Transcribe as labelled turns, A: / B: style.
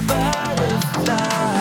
A: butterfly.